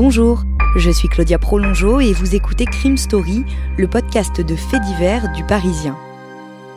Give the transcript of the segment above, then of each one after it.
Bonjour, je suis Claudia Prolongeau et vous écoutez Crime Story, le podcast de faits divers du Parisien.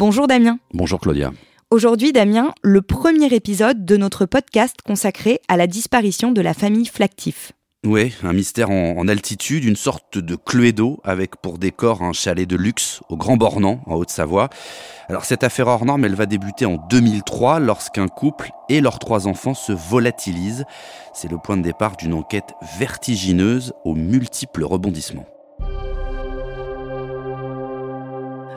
Bonjour Damien. Bonjour Claudia. Aujourd'hui Damien, le premier épisode de notre podcast consacré à la disparition de la famille Flactif. Oui, un mystère en, en altitude, une sorte de Cluedo avec pour décor un chalet de luxe au Grand Bornand, en Haute-Savoie. Alors cette affaire hors norme, elle va débuter en 2003 lorsqu'un couple et leurs trois enfants se volatilisent. C'est le point de départ d'une enquête vertigineuse aux multiples rebondissements.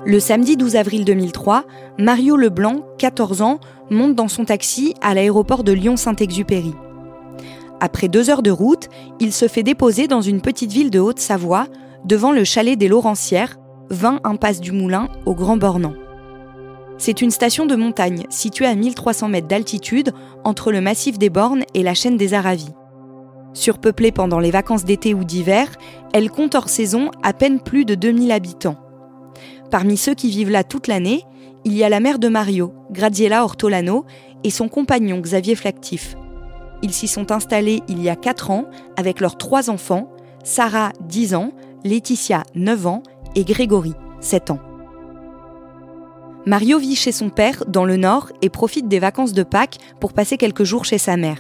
Le samedi 12 avril 2003, Mario Leblanc, 14 ans, monte dans son taxi à l'aéroport de Lyon-Saint-Exupéry. Après deux heures de route, il se fait déposer dans une petite ville de Haute-Savoie, devant le chalet des Laurentières, 20 impasse du Moulin, au Grand Bornand. C'est une station de montagne située à 1300 mètres d'altitude entre le massif des Bornes et la chaîne des Aravis. Surpeuplée pendant les vacances d'été ou d'hiver, elle compte hors saison à peine plus de 2000 habitants. Parmi ceux qui vivent là toute l'année, il y a la mère de Mario, Graziella Ortolano, et son compagnon Xavier Flactif. Ils s'y sont installés il y a 4 ans avec leurs trois enfants, Sarah 10 ans, Laetitia 9 ans et Grégory 7 ans. Mario vit chez son père dans le nord et profite des vacances de Pâques pour passer quelques jours chez sa mère.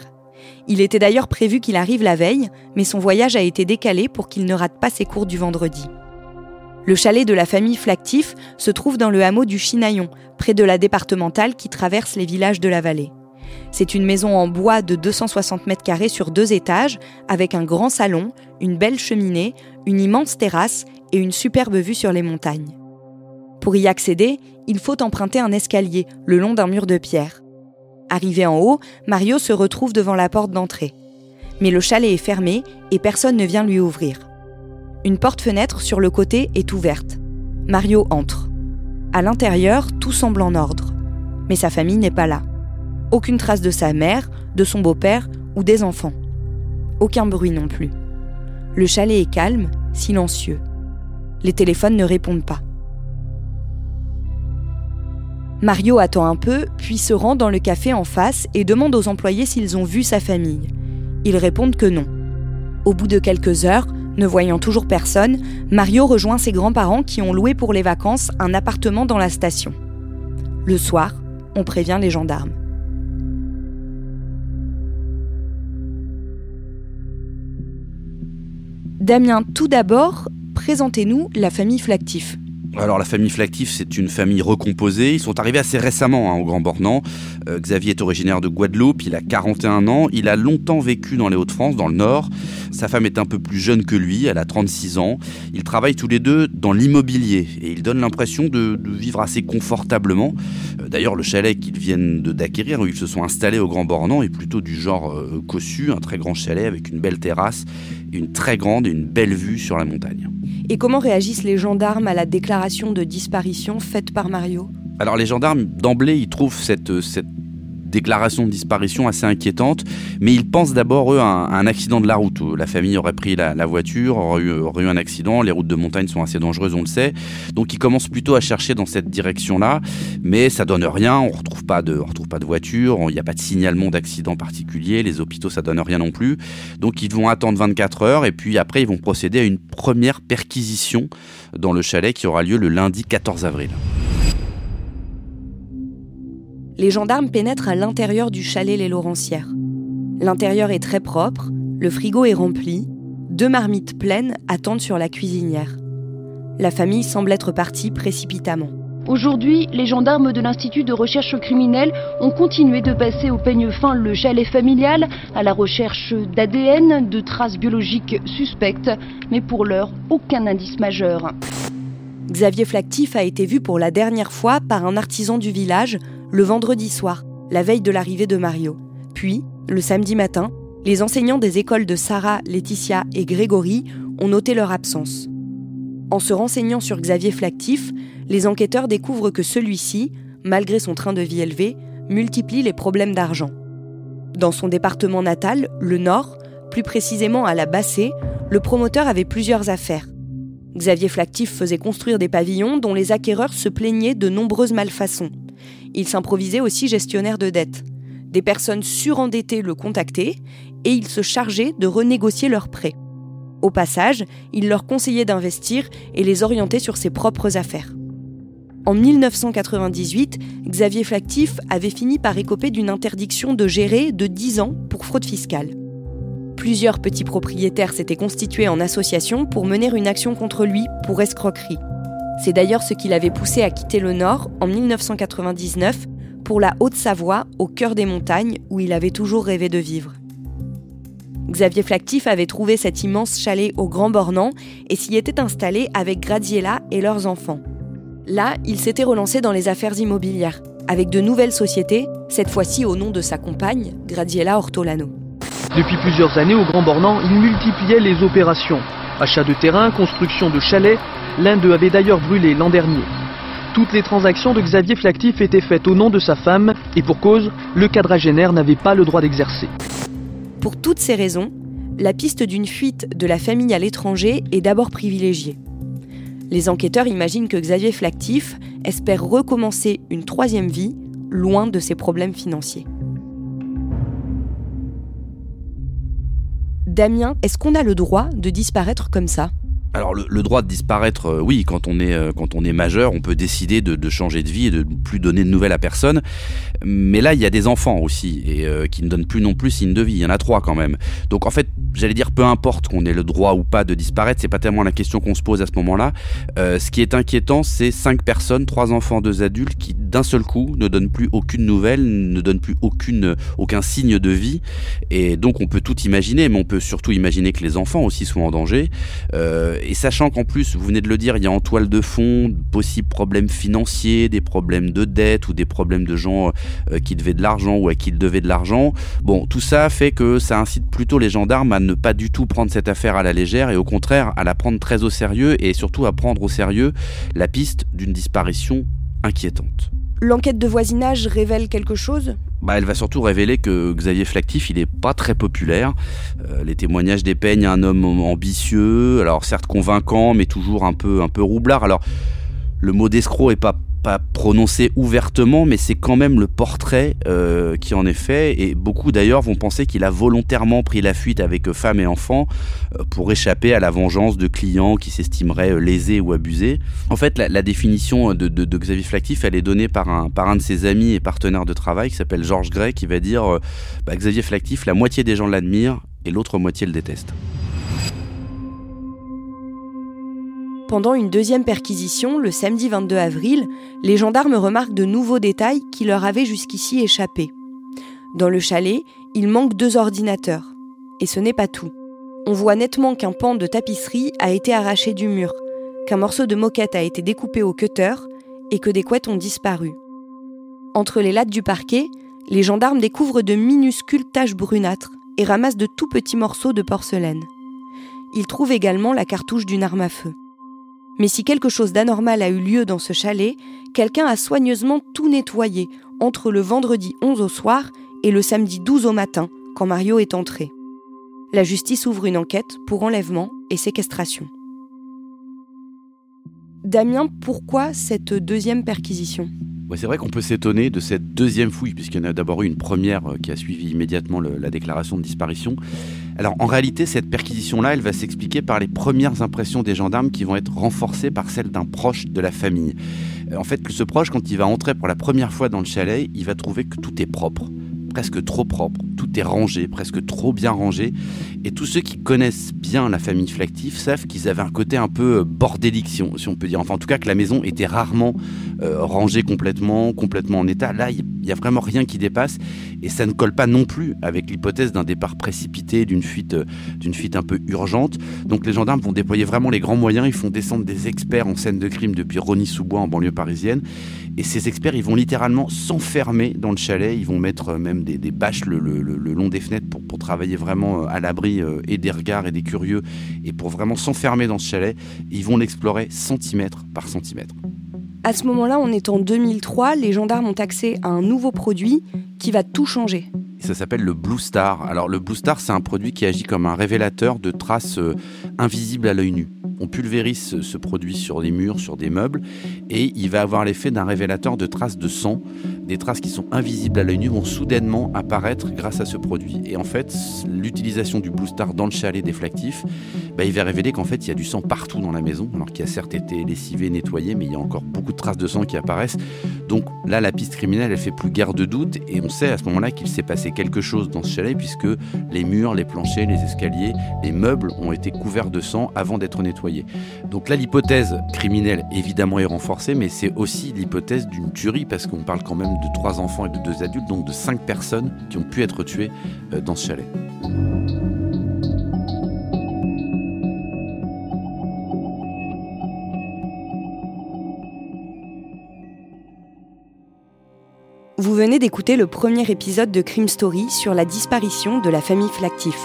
Il était d'ailleurs prévu qu'il arrive la veille, mais son voyage a été décalé pour qu'il ne rate pas ses cours du vendredi. Le chalet de la famille Flactif se trouve dans le hameau du Chinaillon, près de la départementale qui traverse les villages de la vallée. C'est une maison en bois de 260 mètres carrés sur deux étages, avec un grand salon, une belle cheminée, une immense terrasse et une superbe vue sur les montagnes. Pour y accéder, il faut emprunter un escalier le long d'un mur de pierre. Arrivé en haut, Mario se retrouve devant la porte d'entrée. Mais le chalet est fermé et personne ne vient lui ouvrir. Une porte-fenêtre sur le côté est ouverte. Mario entre. À l'intérieur, tout semble en ordre. Mais sa famille n'est pas là. Aucune trace de sa mère, de son beau-père ou des enfants. Aucun bruit non plus. Le chalet est calme, silencieux. Les téléphones ne répondent pas. Mario attend un peu, puis se rend dans le café en face et demande aux employés s'ils ont vu sa famille. Ils répondent que non. Au bout de quelques heures, ne voyant toujours personne, Mario rejoint ses grands-parents qui ont loué pour les vacances un appartement dans la station. Le soir, on prévient les gendarmes. Damien, tout d'abord, présentez-nous la famille Flactif. Alors la famille Flactif, c'est une famille recomposée. Ils sont arrivés assez récemment hein, au Grand Bornand. Euh, Xavier est originaire de Guadeloupe, il a 41 ans, il a longtemps vécu dans les Hauts-de-France, dans le Nord. Sa femme est un peu plus jeune que lui, elle a 36 ans. Ils travaillent tous les deux dans l'immobilier et ils donnent l'impression de, vivre assez confortablement. Euh, D'ailleurs, le chalet qu'ils viennent d'acquérir, où ils se sont installés au Grand Bornand, est plutôt du genre euh, cossu, un très grand chalet avec une belle terrasse, une très grande une belle vue sur la montagne. Et comment réagissent les gendarmes à la déclaration de disparition faite par Mario? Alors les gendarmes, d'emblée, ils trouvent cette, cette déclaration de disparition assez inquiétante, mais ils pensent d'abord, eux, à un, accident de la route. La famille aurait pris la, voiture, aurait eu, un accident, les routes de montagne sont assez dangereuses, on le sait. Donc ils commencent plutôt à chercher dans cette direction-là, mais ça donne rien, on retrouve pas de, on retrouve pas de voiture, il n'y a pas de signalement d'accident particulier, les hôpitaux ça donne rien non plus. Donc ils vont attendre 24 heures et puis après ils vont procéder à une première perquisition dans le chalet qui aura lieu le lundi 14 avril. Les gendarmes pénètrent à l'intérieur du chalet Les Laurentières. L'intérieur est très propre, le frigo est rempli, deux marmites pleines attendent sur la cuisinière. La famille semble être partie précipitamment. Aujourd'hui, les gendarmes de l'Institut de recherche criminelle ont continué de passer au peigne fin le chalet familial à la recherche d'ADN, de traces biologiques suspectes, mais pour l'heure, aucun indice majeur. Xavier Flactif a été vu pour la dernière fois par un artisan du village le vendredi soir, la veille de l'arrivée de Mario. Puis, le samedi matin, les enseignants des écoles de Sarah, Laetitia et Grégory ont noté leur absence. En se renseignant sur Xavier Flactif, les enquêteurs découvrent que celui-ci, malgré son train de vie élevé, multiplie les problèmes d'argent. Dans son département natal, le Nord, plus précisément à la Bassée, le promoteur avait plusieurs affaires. Xavier Flactif faisait construire des pavillons dont les acquéreurs se plaignaient de nombreuses malfaçons. Il s'improvisait aussi gestionnaire de dettes. Des personnes surendettées le contactaient et il se chargeait de renégocier leurs prêts. Au passage, il leur conseillait d'investir et les orienter sur ses propres affaires. En 1998, Xavier Flactif avait fini par écoper d'une interdiction de gérer de 10 ans pour fraude fiscale. Plusieurs petits propriétaires s'étaient constitués en association pour mener une action contre lui pour escroquerie. C'est d'ailleurs ce qui l'avait poussé à quitter le Nord en 1999 pour la Haute-Savoie, au cœur des montagnes, où il avait toujours rêvé de vivre. Xavier Flactif avait trouvé cet immense chalet au Grand Bornand et s'y était installé avec Graziella et leurs enfants. Là, il s'était relancé dans les affaires immobilières, avec de nouvelles sociétés, cette fois-ci au nom de sa compagne, Graziella Ortolano. Depuis plusieurs années, au Grand Bornand, il multipliait les opérations. Achat de terrain, construction de chalets, l'un d'eux avait d'ailleurs brûlé l'an dernier. Toutes les transactions de Xavier Flactif étaient faites au nom de sa femme, et pour cause, le quadragénaire n'avait pas le droit d'exercer. Pour toutes ces raisons, la piste d'une fuite de la famille à l'étranger est d'abord privilégiée. Les enquêteurs imaginent que Xavier Flactif espère recommencer une troisième vie loin de ses problèmes financiers. Damien, est-ce qu'on a le droit de disparaître comme ça? Alors le, droit de disparaître, euh, oui, quand on est euh, quand on est majeur, on peut décider de, changer de vie et de plus donner de nouvelles à personne. Mais là, il y a des enfants aussi et euh, qui ne donnent plus non plus signe de vie. Il y en a trois quand même. Donc en fait, j'allais dire peu importe qu'on ait le droit ou pas de disparaître, c'est pas tellement la question qu'on se pose à ce moment-là. ce qui est inquiétant, c'est cinq personnes, trois enfants, deux adultes, qui d'un seul coup ne donnent plus aucune nouvelle, ne donnent plus aucune aucun signe de vie. Et donc on peut tout imaginer, mais on peut surtout imaginer que les enfants aussi sont en danger et sachant qu'en plus, vous venez de le dire, il y a en toile de fond de possibles problèmes financiers, des problèmes de dette ou des problèmes de gens euh, qui devaient de l'argent ou à qui ils devaient de l'argent. Bon, tout ça fait que ça incite plutôt les gendarmes à ne pas du tout prendre cette affaire à la légère et au contraire à la prendre très au sérieux et surtout à prendre au sérieux la piste d'une disparition inquiétante. L'enquête de voisinage révèle quelque chose? Bah, elle va surtout révéler que Xavier Flactif, il est pas très populaire. Euh, les témoignages dépeignent un homme ambitieux, alors certes convaincant, mais toujours un peu, un peu roublard. Alors, le mot d'escroc est pas pas prononcé ouvertement, mais c'est quand même le portrait euh, qui en est fait. Et beaucoup d'ailleurs vont penser qu'il a volontairement pris la fuite avec femme et enfants euh, pour échapper à la vengeance de clients qui s'estimeraient euh, lésés ou abusés. En fait, la, définition de, Xavier Flactif, elle est donnée par un, par de ses amis et partenaires de travail qui s'appelle Georges Gray, qui va dire bah, Xavier Flactif, la moitié des gens l'admirent et l'autre moitié le déteste. Pendant une deuxième perquisition, le samedi 22 avril, les gendarmes remarquent de nouveaux détails qui leur avaient jusqu'ici échappé. Dans le chalet, il manque deux ordinateurs. Et ce n'est pas tout. On voit nettement qu'un pan de tapisserie a été arraché du mur, qu'un morceau de moquette a été découpé au cutter et que des couettes ont disparu. Entre les lattes du parquet, les gendarmes découvrent de minuscules taches brunâtres et ramassent de tout petits morceaux de porcelaine. Ils trouvent également la cartouche d'une arme à feu. Mais si quelque chose d'anormal a eu lieu dans ce chalet, quelqu'un a soigneusement tout nettoyé entre le vendredi 11 au soir et le samedi 12 au matin, quand Mario est entré. La justice ouvre une enquête pour enlèvement et séquestration. Damien, pourquoi cette deuxième perquisition? C'est vrai qu'on peut s'étonner de cette deuxième fouille, puisqu'il y en a d'abord eu une première euh, qui a suivi immédiatement la déclaration de disparition. Alors en réalité, cette perquisition-là, elle va s'expliquer par les premières impressions des gendarmes qui vont être renforcées par celles d'un proche de la famille. En fait, ce proche, quand il va entrer pour la première fois dans le chalet, il va trouver que tout est propre presque trop propre, tout est rangé, presque trop bien rangé. Et tous ceux qui connaissent bien la famille Flactif savent qu'ils avaient un côté un peu euh, bordélique, si on, peut dire. Enfin, en tout cas, que la maison était rarement euh, rangée complètement, complètement en état. Là, il n'y a vraiment rien qui dépasse. Et ça ne colle pas non plus avec l'hypothèse d'un départ précipité, d'une fuite, euh, d'une fuite un peu urgente. Donc les gendarmes vont déployer vraiment les grands moyens. Ils font descendre des experts en scène de crime depuis Rony-sous-Bois en banlieue parisienne. Et ces experts, ils vont littéralement s'enfermer dans le chalet. Ils vont mettre même des, bâches le, long des fenêtres pour, pour travailler vraiment à l'abri et des regards et des curieux. Et pour vraiment s'enfermer dans ce chalet, ils vont l'explorer centimètre par centimètre. À ce moment-là, on est en 2003, les gendarmes ont accès à un nouveau produit qui va tout changer. Ça s'appelle le Blue Star. Alors le Blue Star, c'est un produit qui agit comme un révélateur de traces euh, invisibles à l'œil nu. On pulvérise ce produit sur des murs, sur des meubles, et il va avoir l'effet d'un révélateur de traces de sang. Des traces qui sont invisibles à l'œil nu vont soudainement apparaître grâce à ce produit. Et en fait, l'utilisation du Blue Star dans le chalet déflactif, bah, il va révéler qu'en fait, il y a du sang partout dans la maison, alors qu'il a certes été lessivé, nettoyé, mais il y a encore beaucoup de traces de sang qui apparaissent. Donc là, la piste criminelle, elle fait plus guère de doute, et on sait à ce moment-là qu'il s'est passé quelque chose dans ce chalet, puisque les murs, les planchers, les escaliers, les meubles ont été couverts de sang avant d'être nettoyés. Donc là, l'hypothèse criminelle, évidemment, est renforcée, mais c'est aussi l'hypothèse d'une tuerie, parce qu'on parle quand même de trois enfants et de deux adultes, donc de cinq personnes qui ont pu être tuées euh, dans ce chalet. Vous venez d'écouter le premier épisode de Crime Story sur la disparition de la famille Flactif.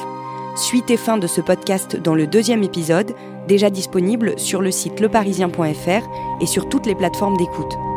Suite et fin de ce podcast dans le deuxième épisode, déjà disponible sur le site leparisien.fr et sur toutes les plateformes d'écoute.